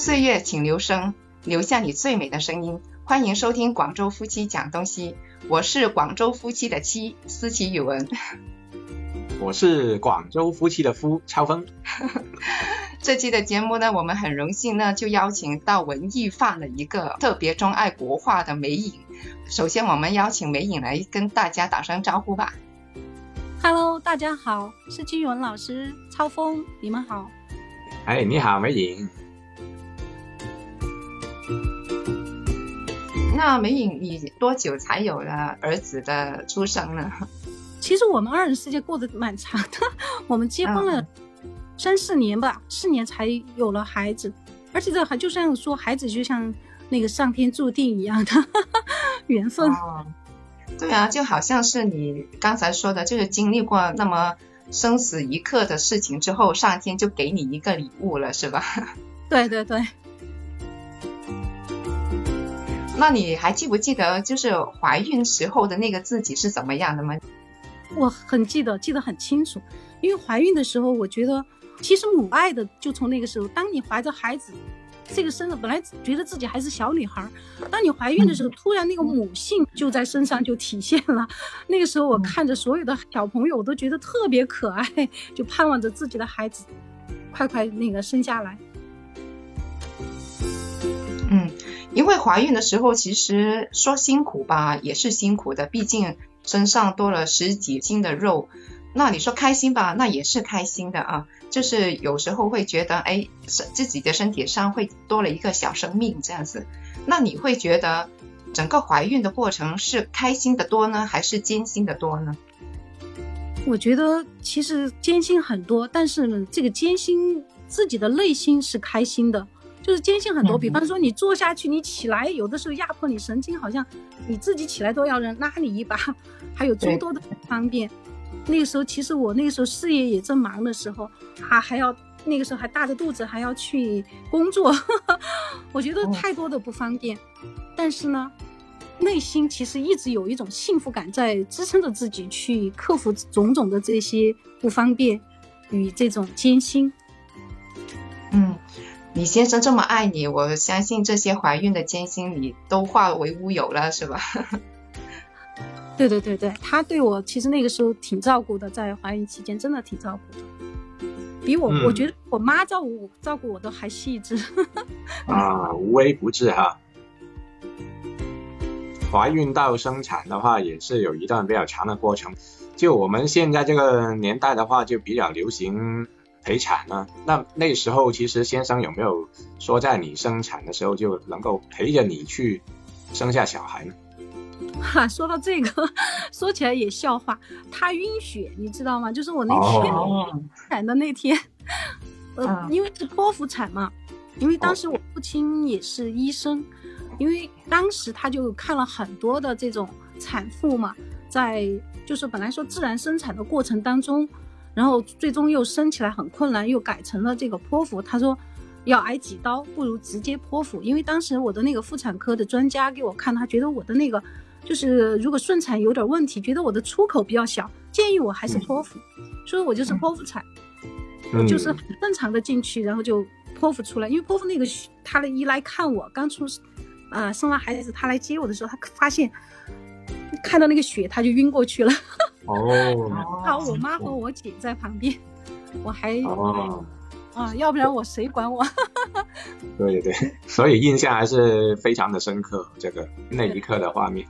岁月，请留声，留下你最美的声音。欢迎收听广州夫妻讲东西，我是广州夫妻的妻思琪语文，我是广州夫妻的夫超峰。这期的节目呢，我们很荣幸呢，就邀请到文艺范的一个特别钟爱国画的梅影。首先，我们邀请梅影来跟大家打声招呼吧。Hello，大家好，是金文老师，超峰，你们好。哎，你好，梅影。那梅影，你多久才有了儿子的出生呢？其实我们二人世界过得蛮长的，我们结婚了三四年吧，四年才有了孩子，而且这还就像说孩子就像那个上天注定一样的 缘分。对啊，就好像是你刚才说的，就是经历过那么生死一刻的事情之后，上天就给你一个礼物了，是吧？对 对对。那你还记不记得，就是怀孕时候的那个自己是怎么样的吗？我很记得，记得很清楚。因为怀孕的时候，我觉得其实母爱的就从那个时候。当你怀着孩子，这个身子本来觉得自己还是小女孩，当你怀孕的时候，突然那个母性就在身上就体现了。那个时候，我看着所有的小朋友，我都觉得特别可爱，就盼望着自己的孩子快快那个生下来。因为怀孕的时候，其实说辛苦吧，也是辛苦的，毕竟身上多了十几斤的肉。那你说开心吧，那也是开心的啊。就是有时候会觉得，哎，自己的身体上会多了一个小生命这样子。那你会觉得整个怀孕的过程是开心的多呢，还是艰辛的多呢？我觉得其实艰辛很多，但是，这个艰辛自己的内心是开心的。就是艰辛很多，比方说你坐下去，你起来，有的时候压迫你神经，好像你自己起来都要人拉你一把，还有诸多的不方便。那个时候其实我那个时候事业也正忙的时候，还还要那个时候还大着肚子还要去工作，我觉得太多的不方便。但是呢，内心其实一直有一种幸福感在支撑着自己去克服种种的这些不方便与这种艰辛。嗯。你先生这么爱你，我相信这些怀孕的艰辛你都化为乌有了，是吧？对对对对，他对我其实那个时候挺照顾的，在怀孕期间真的挺照顾的，比我我觉得我妈照顾我照顾我都还细致。啊，无微不至哈。怀孕到生产的话，也是有一段比较长的过程。就我们现在这个年代的话，就比较流行。陪产呢？那那时候其实先生有没有说在你生产的时候就能够陪着你去生下小孩呢？哈，说到这个，说起来也笑话，他晕血，你知道吗？就是我那天产的那天，呃，因为是剖腹产嘛，因为当时我父亲也是医生，因为当时他就看了很多的这种产妇嘛，在就是本来说自然生产的过程当中。然后最终又生起来很困难，又改成了这个剖腹。他说，要挨几刀，不如直接剖腹。因为当时我的那个妇产科的专家给我看，他觉得我的那个就是如果顺产有点问题，觉得我的出口比较小，建议我还是剖腹。所以我就是剖腹产，就是正常的进去，然后就剖腹出来。因为剖腹那个他的一来看我刚出，呃，生完孩子他来接我的时候，他发现看到那个血他就晕过去了。哦，好，我妈和我姐在旁边，我还哦啊，要不然我谁管我？对 对，所以印象还是非常的深刻，这个那一刻的画面。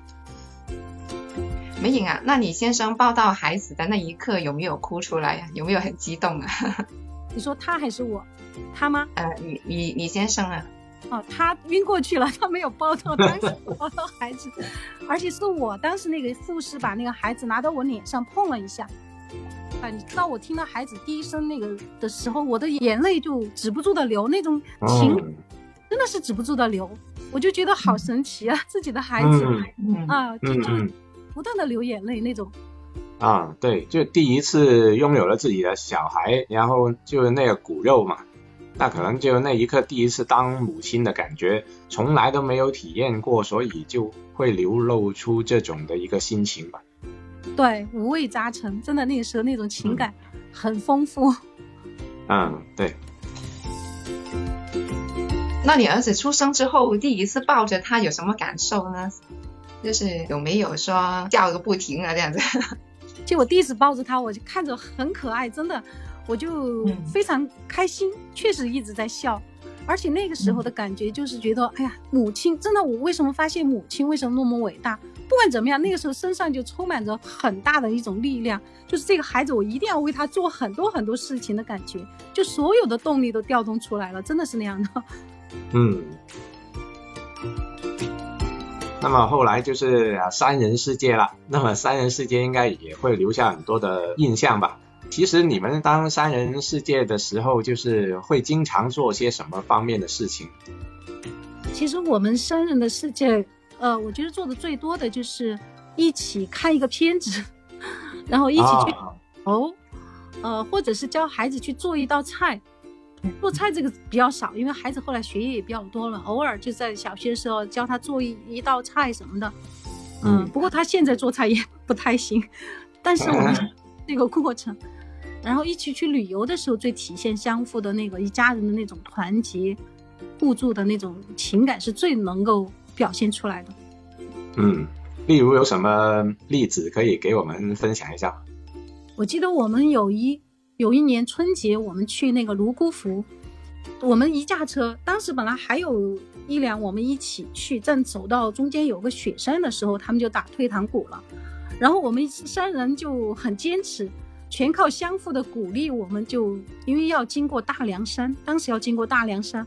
美影啊，那你先生抱到孩子的那一刻有没有哭出来呀？有没有很激动啊？你说他还是我？他吗？呃，你你你先生啊？哦，他晕过去了，他没有抱到，当时抱到孩子，而且是我当时那个护士把那个孩子拿到我脸上碰了一下，啊，你知道我听到孩子第一声那个的时候，我的眼泪就止不住的流，那种情真的是止不住的流，我就觉得好神奇啊，自己的孩子啊，就就不断的流眼泪那种。啊，对，就第一次拥有了自己的小孩，然后就是那个骨肉嘛。那可能就那一刻第一次当母亲的感觉，从来都没有体验过，所以就会流露出这种的一个心情吧。对，五味杂陈，真的那个时候那种情感很丰富。嗯，对。那你儿子出生之后第一次抱着他有什么感受呢？就是有没有说叫个不停啊这样子？就我第一次抱着他，我就看着很可爱，真的，我就非常开心，确实一直在笑。而且那个时候的感觉就是觉得，哎呀，母亲真的，我为什么发现母亲为什么那么伟大？不管怎么样，那个时候身上就充满着很大的一种力量，就是这个孩子，我一定要为他做很多很多事情的感觉，就所有的动力都调动出来了，真的是那样的。嗯。那么后来就是三人世界了，那么三人世界应该也会留下很多的印象吧？其实你们当三人世界的时候，就是会经常做些什么方面的事情？其实我们三人的世界，呃，我觉得做的最多的就是一起看一个片子，然后一起去哦，呃，或者是教孩子去做一道菜。做菜这个比较少，因为孩子后来学业也比较多了，偶尔就在小学的时候教他做一一道菜什么的。嗯，不过他现在做菜也不太行，但是我们 这个过程。然后一起去旅游的时候，最体现相互的那个一家人的那种团结、互助的那种情感，是最能够表现出来的。嗯，例如有什么例子可以给我们分享一下？我记得我们有一有一年春节，我们去那个泸沽湖，我们一驾车，当时本来还有一辆我们一起去，正走到中间有个雪山的时候，他们就打退堂鼓了，然后我们三人就很坚持。全靠相互的鼓励，我们就因为要经过大凉山，当时要经过大凉山，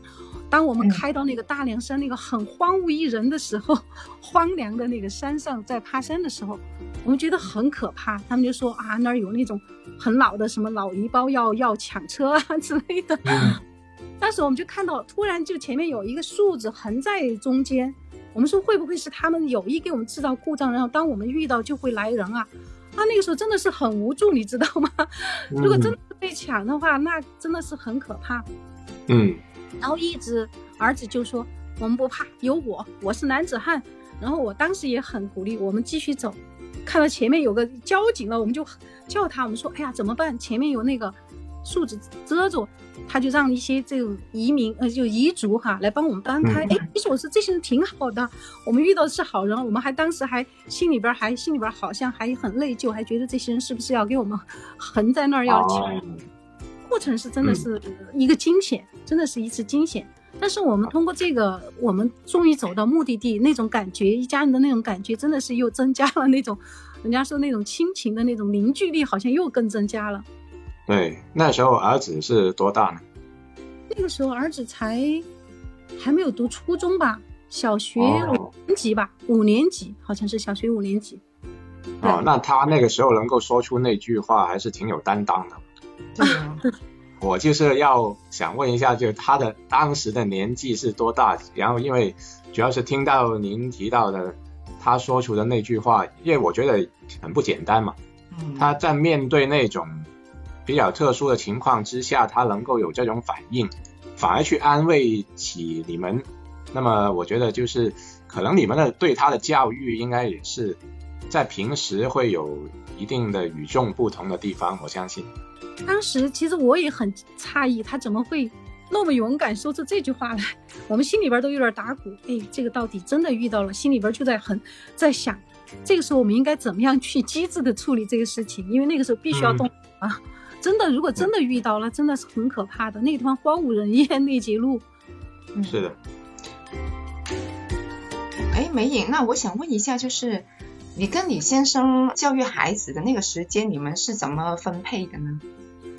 当我们开到那个大凉山那个很荒无一人的时候，荒凉的那个山上，在爬山的时候，我们觉得很可怕。他们就说啊，那儿有那种很老的什么老泥包要要抢车啊之类的。当时我们就看到，突然就前面有一个树子横在中间，我们说会不会是他们有意给我们制造故障，然后当我们遇到就会来人啊？他那个时候真的是很无助，你知道吗？如果真的被抢的话，那真的是很可怕。嗯。然后一直儿子就说：“我们不怕，有我，我是男子汉。”然后我当时也很鼓励我们继续走。看到前面有个交警了，我们就叫他，我们说：“哎呀，怎么办？前面有那个。”树子遮住，他就让一些这种移民呃，就彝族哈来帮我们搬开。哎，其实我说这些人挺好的，我们遇到的是好人，我们还当时还心里边还心里边好像还很内疚，还觉得这些人是不是要给我们横在那儿要抢？过程是真的是一个惊险，真的是一次惊险。但是我们通过这个，我们终于走到目的地，那种感觉，一家人的那种感觉，真的是又增加了那种，人家说那种亲情的那种凝聚力，好像又更增加了。对，那时候儿子是多大呢？那个时候儿子才还没有读初中吧，小学五年级吧，五年级好像是小学五年级。哦，那他那个时候能够说出那句话，还是挺有担当的。对我就是要想问一下，就他的当时的年纪是多大？然后因为主要是听到您提到的他说出的那句话，因为我觉得很不简单嘛。嗯。他在面对那种。比较特殊的情况之下，他能够有这种反应，反而去安慰起你们。那么我觉得就是可能你们的对他的教育应该也是在平时会有一定的与众不同的地方。我相信。当时其实我也很诧异，他怎么会那么勇敢说出这句话来？我们心里边都有点打鼓。哎，这个到底真的遇到了，心里边就在很在想，这个时候我们应该怎么样去机智的处理这个事情？因为那个时候必须要动啊。真的，如果真的遇到了，真的是很可怕的。那个地方荒无人烟，那节路。是的。哎，梅影，那我想问一下，就是你跟李先生教育孩子的那个时间，你们是怎么分配的呢？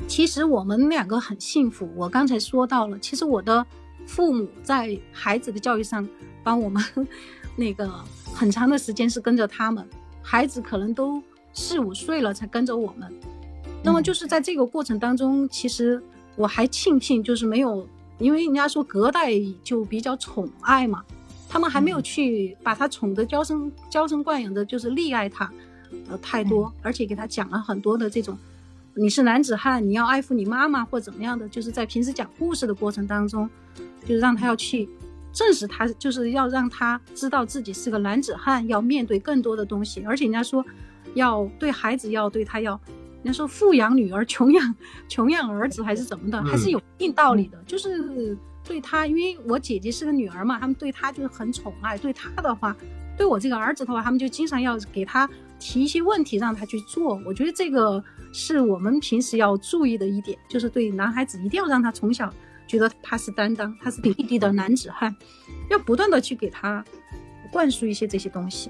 其实我们两个很幸福。我刚才说到了，其实我的父母在孩子的教育上帮我们 那个很长的时间是跟着他们，孩子可能都四五岁了才跟着我们。那么就是在这个过程当中，其实我还庆幸，就是没有，因为人家说隔代就比较宠爱嘛，他们还没有去把他宠得娇生娇生惯养的，就是溺爱他，呃太多，而且给他讲了很多的这种，你是男子汉，你要爱护你妈妈或怎么样的，就是在平时讲故事的过程当中，就是让他要去证实他，就是要让他知道自己是个男子汉，要面对更多的东西，而且人家说要对孩子要对他要。人家说富养女儿，穷养穷养儿子，还是怎么的，还是有一定道理的。就是对他，因为我姐姐是个女儿嘛，他们对他就是很宠爱。对他的话，对我这个儿子的话，他们就经常要给他提一些问题，让他去做。我觉得这个是我们平时要注意的一点，就是对男孩子一定要让他从小觉得他是担当，他是弟弟的男子汉，要不断的去给他灌输一些这些东西。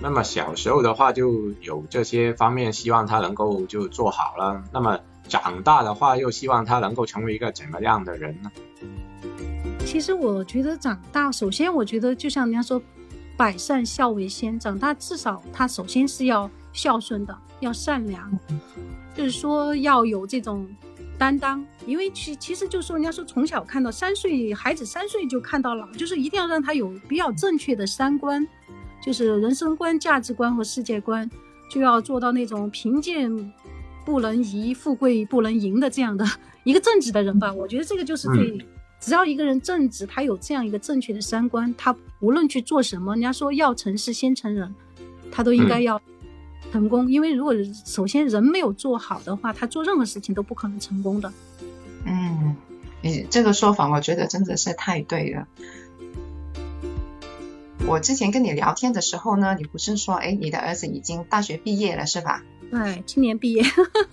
嗯，那么小时候的话就有这些方面，希望他能够就做好了。那么。长大的话，又希望他能够成为一个怎么样的人呢？其实我觉得长大，首先我觉得就像人家说，百善孝为先。长大至少他首先是要孝顺的，要善良，就是说要有这种担当。因为其其实就是说，人家说从小看到三岁孩子三岁就看到老，就是一定要让他有比较正确的三观，就是人生观、价值观和世界观，就要做到那种贫贱。不能移，富贵不能淫的这样的 一个正直的人吧，我觉得这个就是最，只要一个人正直，他有这样一个正确的三观，他无论去做什么，人家说要成事先成人，他都应该要成功。因为如果首先人没有做好的话，他做任何事情都不可能成功的。嗯，你这个说法我觉得真的是太对了。我之前跟你聊天的时候呢，你不是说，哎，你的儿子已经大学毕业了是吧？对，今年毕业。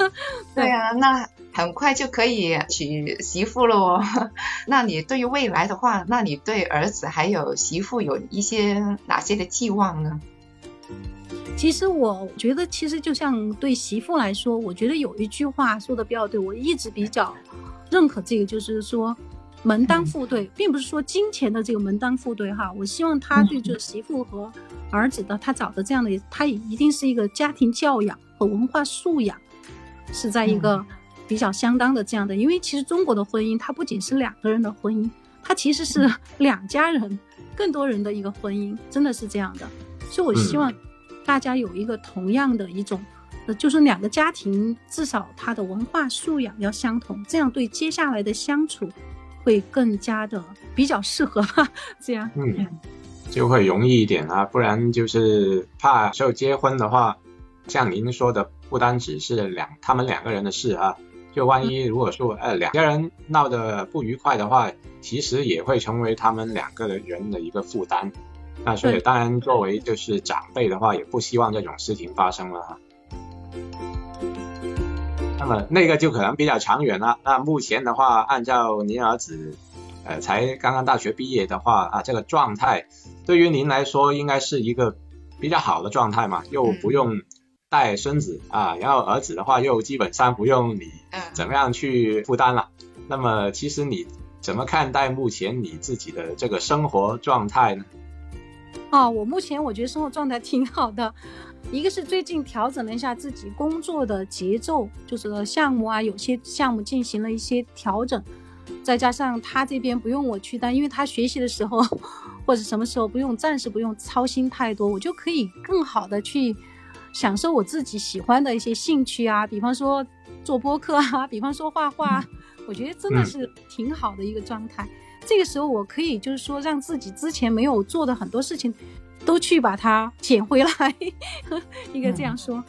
对啊，那很快就可以娶媳妇了哦。那你对于未来的话，那你对儿子还有媳妇有一些哪些的寄望呢？其实我觉得，其实就像对媳妇来说，我觉得有一句话说的比较对，我一直比较认可这个，就是说。门当户对，并不是说金钱的这个门当户对哈。我希望他对这媳妇和儿子的他找的这样的，他也一定是一个家庭教养和文化素养是在一个比较相当的这样的。因为其实中国的婚姻，它不仅是两个人的婚姻，它其实是 两家人、更多人的一个婚姻，真的是这样的。所以我希望大家有一个同样的一种，呃，就是两个家庭至少他的文化素养要相同，这样对接下来的相处。会更加的比较适合吧，这样嗯，就会容易一点啊，不然就是怕就结婚的话，像您说的，不单只是两他们两个人的事啊，就万一如果说呃两个人闹得不愉快的话，其实也会成为他们两个人的一个负担。那所以当然作为就是长辈的话，也不希望这种事情发生了哈。那么那个就可能比较长远了。那目前的话，按照您儿子，呃，才刚刚大学毕业的话啊，这个状态对于您来说应该是一个比较好的状态嘛，又不用带孙子啊，然后儿子的话又基本上不用你怎么样去负担了。那么其实你怎么看待目前你自己的这个生活状态呢？哦，我目前我觉得生活状态挺好的。一个是最近调整了一下自己工作的节奏，就是项目啊，有些项目进行了一些调整，再加上他这边不用我去担，因为他学习的时候或者什么时候不用，暂时不用操心太多，我就可以更好的去享受我自己喜欢的一些兴趣啊，比方说做播客啊，比方说画画，我觉得真的是挺好的一个状态。这个时候我可以就是说让自己之前没有做的很多事情。都去把它捡回来，应该这样说。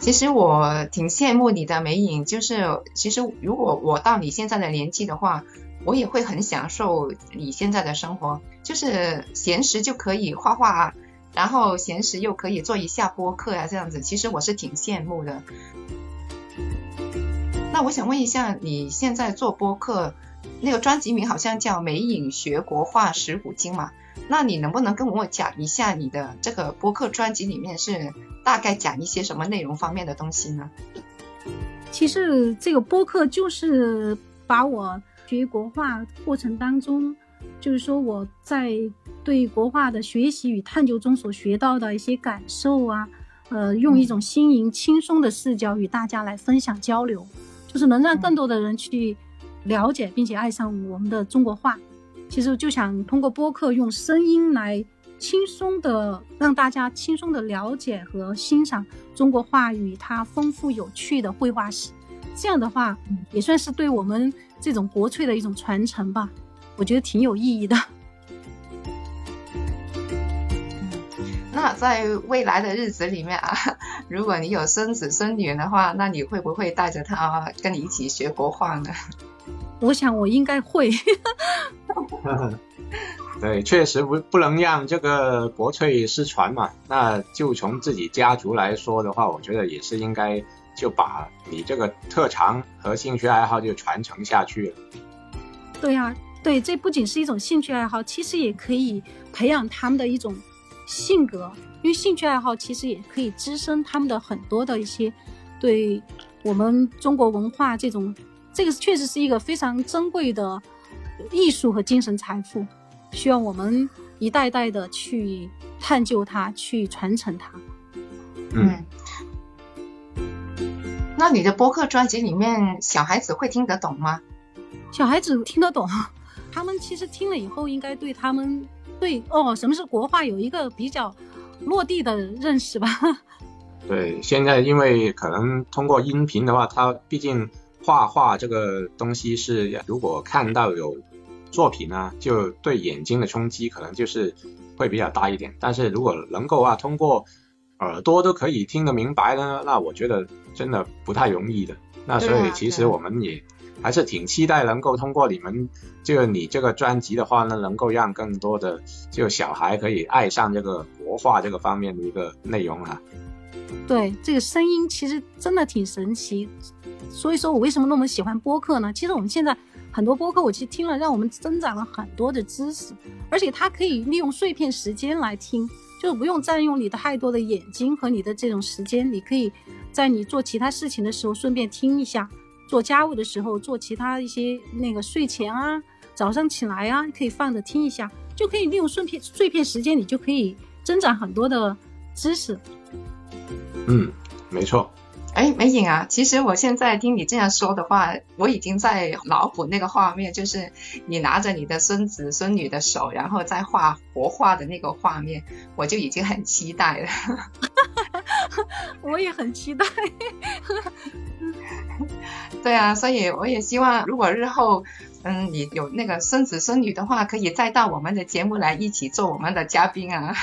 其实我挺羡慕你的美影，就是其实如果我到你现在的年纪的话，我也会很享受你现在的生活，就是闲时就可以画画，然后闲时又可以做一下播客呀，这样子。其实我是挺羡慕的。那我想问一下，你现在做播客，那个专辑名好像叫《美影学国画识古今》嘛？那你能不能跟我讲一下你的这个播客专辑里面是大概讲一些什么内容方面的东西呢？其实这个播客就是把我学国画过程当中，就是说我在对国画的学习与探究中所学到的一些感受啊，呃，用一种新颖轻松的视角与大家来分享交流，就是能让更多的人去了解并且爱上我们的中国画。其实就想通过播客用声音来轻松的让大家轻松的了解和欣赏中国画语它丰富有趣的绘画史，这样的话也算是对我们这种国粹的一种传承吧，我觉得挺有意义的。那在未来的日子里面啊，如果你有孙子孙女的话，那你会不会带着他跟你一起学国画呢？我想我应该会。对，确实不不能让这个国粹失传嘛。那就从自己家族来说的话，我觉得也是应该就把你这个特长和兴趣爱好就传承下去了。对呀，对，这不仅是一种兴趣爱好，其实也可以培养他们的一种性格，因为兴趣爱好其实也可以滋生他们的很多的一些对我们中国文化这种，这个确实是一个非常珍贵的艺术和精神财富。需要我们一代代的去探究它，去传承它。嗯，那你的播客专辑里面，小孩子会听得懂吗？小孩子听得懂，他们其实听了以后，应该对他们对哦，什么是国画有一个比较落地的认识吧？对，现在因为可能通过音频的话，它毕竟画画这个东西是，如果看到有。作品呢，就对眼睛的冲击可能就是会比较大一点。但是如果能够啊，通过耳朵都可以听得明白呢，那我觉得真的不太容易的。那所以其实我们也还是挺期待能够通过你们就你这个专辑的话呢，能够让更多的就小孩可以爱上这个国画这个方面的一个内容啊。对，这个声音其实真的挺神奇。所以说我为什么那么喜欢播客呢？其实我们现在。很多播客我其实听了，让我们增长了很多的知识，而且它可以利用碎片时间来听，就是不用占用你的太多的眼睛和你的这种时间。你可以在你做其他事情的时候顺便听一下，做家务的时候，做其他一些那个睡前啊，早上起来啊，可以放着听一下，就可以利用碎片碎片时间，你就可以增长很多的知识。嗯，没错。哎，美影啊，其实我现在听你这样说的话，我已经在脑补那个画面，就是你拿着你的孙子孙女的手，然后再画活画的那个画面，我就已经很期待了。我也很期待。对啊，所以我也希望，如果日后嗯你有那个孙子孙女的话，可以再到我们的节目来一起做我们的嘉宾啊。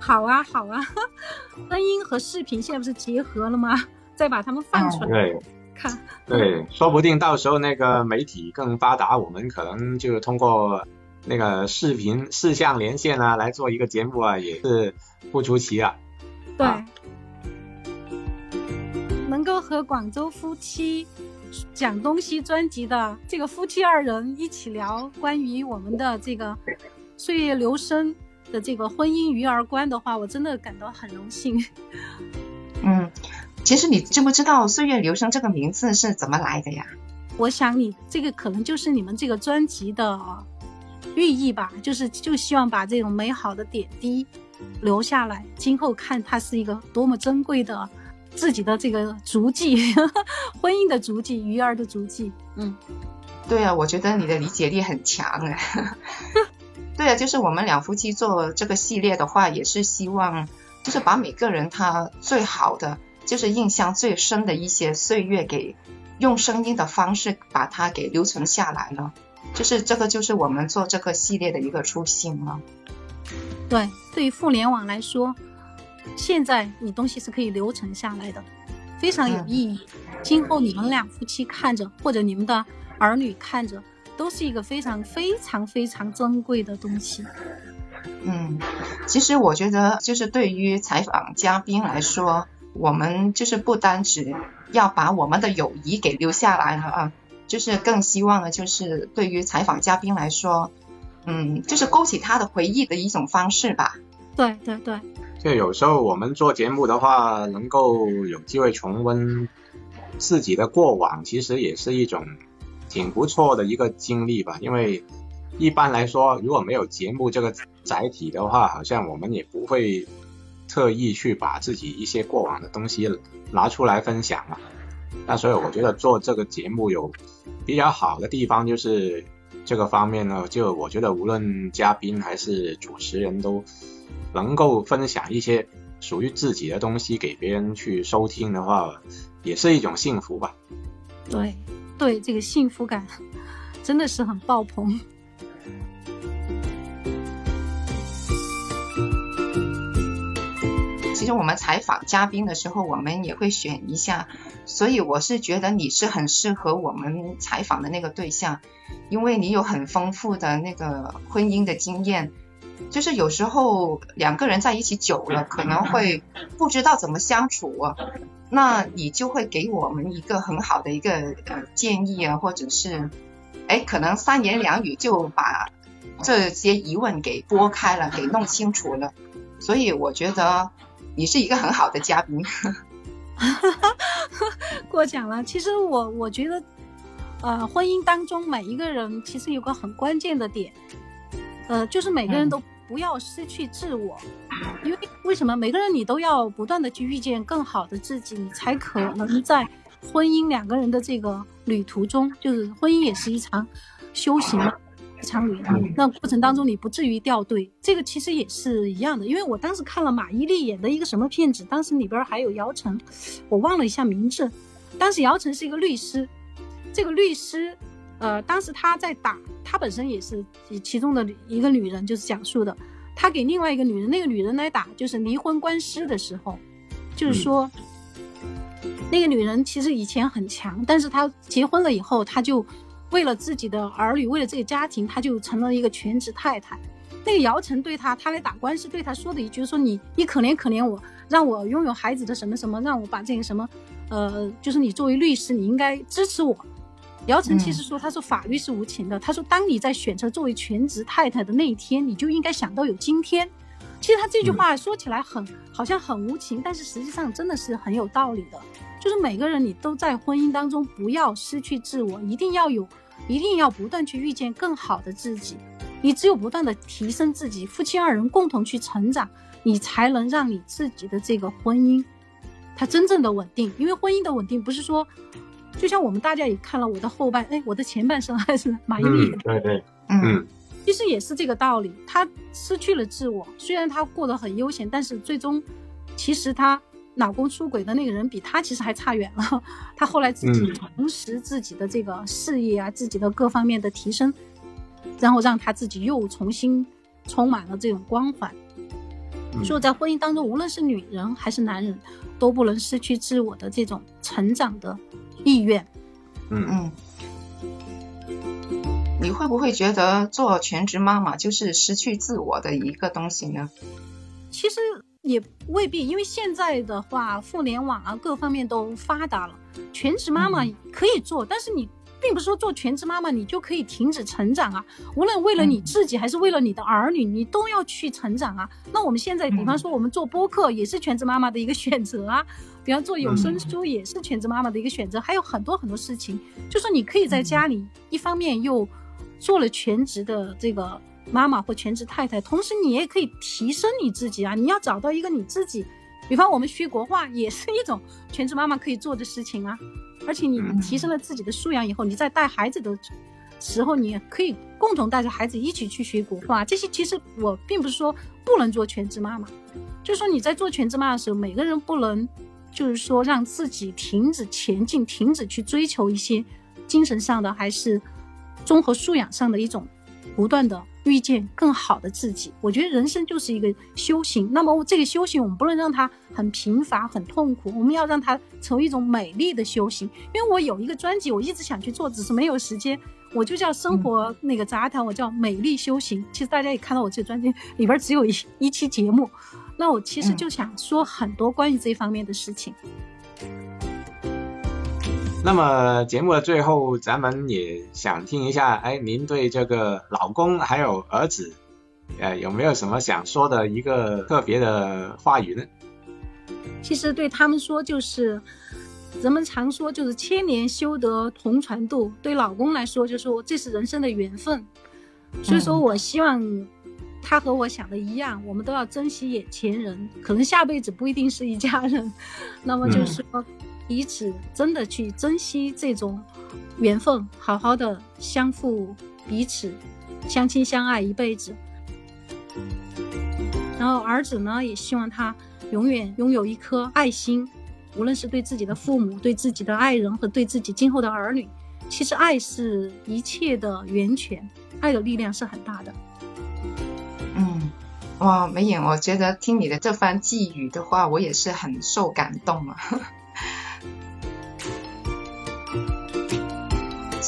好啊，好啊，声音和视频现在不是结合了吗？再把它们放出来，对，看，对，说不定到时候那个媒体更发达，我们可能就通过那个视频、视像连线啊，来做一个节目啊，也是不出奇啊。对，能够和广州夫妻讲东西专辑的这个夫妻二人一起聊关于我们的这个岁月流声的这个婚姻鱼儿观的话，我真的感到很荣幸。嗯。其实你知不知道“岁月留声”这个名字是怎么来的呀？我想你这个可能就是你们这个专辑的寓意吧，就是就希望把这种美好的点滴留下来，今后看它是一个多么珍贵的自己的这个足迹，婚姻的足迹，鱼儿的足迹。嗯，对啊，我觉得你的理解力很强啊。对啊，就是我们两夫妻做这个系列的话，也是希望就是把每个人他最好的。就是印象最深的一些岁月，给用声音的方式把它给留存下来了。就是这个，就是我们做这个系列的一个初心了。对，对于互联网来说，现在你东西是可以留存下来的，非常有意义。今后你们两夫妻看着，或者你们的儿女看着，都是一个非常非常非常珍贵的东西。嗯，其实我觉得，就是对于采访嘉宾来说。我们就是不单只要把我们的友谊给留下来了啊，就是更希望的，就是对于采访嘉宾来说，嗯，就是勾起他的回忆的一种方式吧。对对对。就有时候我们做节目的话，能够有机会重温自己的过往，其实也是一种挺不错的一个经历吧。因为一般来说，如果没有节目这个载体的话，好像我们也不会。特意去把自己一些过往的东西拿出来分享了，那所以我觉得做这个节目有比较好的地方，就是这个方面呢，就我觉得无论嘉宾还是主持人都能够分享一些属于自己的东西给别人去收听的话，也是一种幸福吧。对，对，这个幸福感真的是很爆棚。其实我们采访嘉宾的时候，我们也会选一下。所以我是觉得你是很适合我们采访的那个对象，因为你有很丰富的那个婚姻的经验。就是有时候两个人在一起久了，可能会不知道怎么相处，那你就会给我们一个很好的一个呃建议啊，或者是哎，可能三言两语就把这些疑问给拨开了，给弄清楚了。所以我觉得你是一个很好的嘉宾。过奖了。其实我我觉得，呃，婚姻当中每一个人其实有个很关键的点。呃，就是每个人都不要失去自我，因为为什么？每个人你都要不断的去遇见更好的自己，你才可能在婚姻两个人的这个旅途中，就是婚姻也是一场修行嘛，一场旅途。那过程当中你不至于掉队，这个其实也是一样的。因为我当时看了马伊琍演的一个什么片子，当时里边还有姚晨，我忘了一下名字。当时姚晨是一个律师，这个律师。呃，当时他在打，他本身也是其中的一个女人，就是讲述的，他给另外一个女人，那个女人来打，就是离婚官司的时候，就是说，那个女人其实以前很强，但是她结婚了以后，她就为了自己的儿女，为了这个家庭，她就成了一个全职太太。那个姚晨对她，她来打官司，对她说的一句说你你可怜可怜我，让我拥有孩子的什么什么，让我把这个什么，呃，就是你作为律师，你应该支持我。姚晨其实说：“他说法律是无情的。他说，当你在选择作为全职太太的那一天，你就应该想到有今天。其实他这句话说起来很好像很无情，但是实际上真的是很有道理的。就是每个人你都在婚姻当中不要失去自我，一定要有，一定要不断去遇见更好的自己。你只有不断的提升自己，夫妻二人共同去成长，你才能让你自己的这个婚姻，它真正的稳定。因为婚姻的稳定不是说。”就像我们大家也看了我的后半，哎，我的前半生还是马伊琍，对对，嗯，其实也是这个道理。她失去了自我，虽然她过得很悠闲，但是最终，其实她老公出轨的那个人比她其实还差远了。她后来自己重拾自己的这个事业啊，自己的各方面的提升，然后让她自己又重新充满了这种光环。所以，在婚姻当中，无论是女人还是男人，都不能失去自我的这种成长的。意愿，嗯嗯，你会不会觉得做全职妈妈就是失去自我的一个东西呢？其实也未必，因为现在的话，互联网啊各方面都发达了，全职妈妈可以做，但是你。并不是说做全职妈妈你就可以停止成长啊！无论为了你自己还是为了你的儿女，你都要去成长啊！那我们现在，比方说我们做播客也是全职妈妈的一个选择啊，比方做有声书也是全职妈妈的一个选择，还有很多很多事情，就说你可以在家里一方面又做了全职的这个妈妈或全职太太，同时你也可以提升你自己啊！你要找到一个你自己，比方我们学国画也是一种全职妈妈可以做的事情啊。而且你提升了自己的素养以后，你在带孩子的时候，你可以共同带着孩子一起去学国画。这些其实我并不是说不能做全职妈妈，就是说你在做全职妈妈的时候，每个人不能就是说让自己停止前进，停止去追求一些精神上的还是综合素养上的一种不断的。遇见更好的自己，我觉得人生就是一个修行。那么这个修行，我们不能让它很贫乏、很痛苦，我们要让它成为一种美丽的修行。因为我有一个专辑，我一直想去做，只是没有时间。我就叫生活那个杂谈，我叫美丽修行。其实大家也看到我这个专辑里边只有一一期节目，那我其实就想说很多关于这方面的事情。那么节目的最后，咱们也想听一下，哎，您对这个老公还有儿子，呃，有没有什么想说的一个特别的话语呢？其实对他们说，就是人们常说，就是千年修得同船渡。对老公来说，就说这是人生的缘分。所以说我希望他和我想的一样，我们都要珍惜眼前人，可能下辈子不一定是一家人。那么就是说。彼此真的去珍惜这种缘分，好好的相互彼此相亲相爱一辈子。然后儿子呢，也希望他永远拥有一颗爱心，无论是对自己的父母、对自己的爱人和对自己今后的儿女。其实爱是一切的源泉，爱的力量是很大的。嗯，哇，梅影，我觉得听你的这番寄语的话，我也是很受感动啊。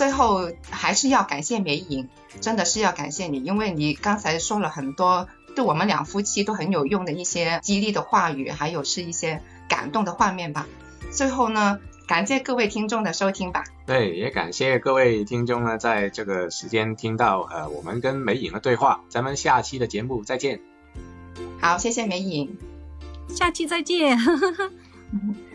最后还是要感谢梅影，真的是要感谢你，因为你刚才说了很多对我们两夫妻都很有用的一些激励的话语，还有是一些感动的画面吧。最后呢，感谢各位听众的收听吧。对，也感谢各位听众呢，在这个时间听到呃我们跟梅影的对话。咱们下期的节目再见。好，谢谢梅影，下期再见。